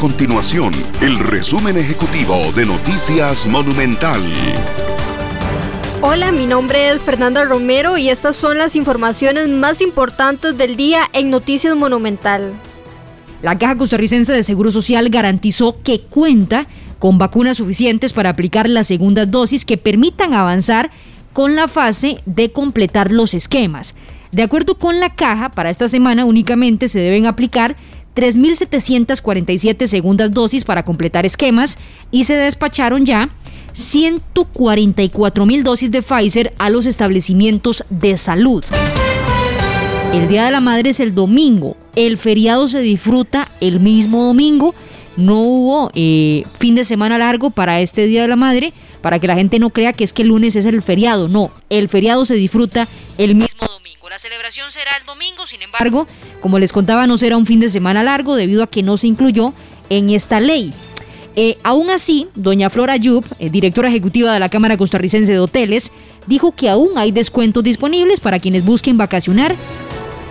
continuación el resumen ejecutivo de Noticias Monumental. Hola, mi nombre es Fernanda Romero y estas son las informaciones más importantes del día en Noticias Monumental. La Caja Costarricense de Seguro Social garantizó que cuenta con vacunas suficientes para aplicar las segundas dosis que permitan avanzar con la fase de completar los esquemas. De acuerdo con la caja, para esta semana únicamente se deben aplicar 3.747 segundas dosis para completar esquemas y se despacharon ya 144.000 dosis de Pfizer a los establecimientos de salud. El Día de la Madre es el domingo. El feriado se disfruta el mismo domingo. No hubo eh, fin de semana largo para este Día de la Madre, para que la gente no crea que es que el lunes es el feriado. No, el feriado se disfruta el mismo domingo. Celebración será el domingo, sin embargo, como les contaba, no será un fin de semana largo debido a que no se incluyó en esta ley. Eh, aún así, doña Flora Yub, eh, directora ejecutiva de la Cámara Costarricense de Hoteles, dijo que aún hay descuentos disponibles para quienes busquen vacacionar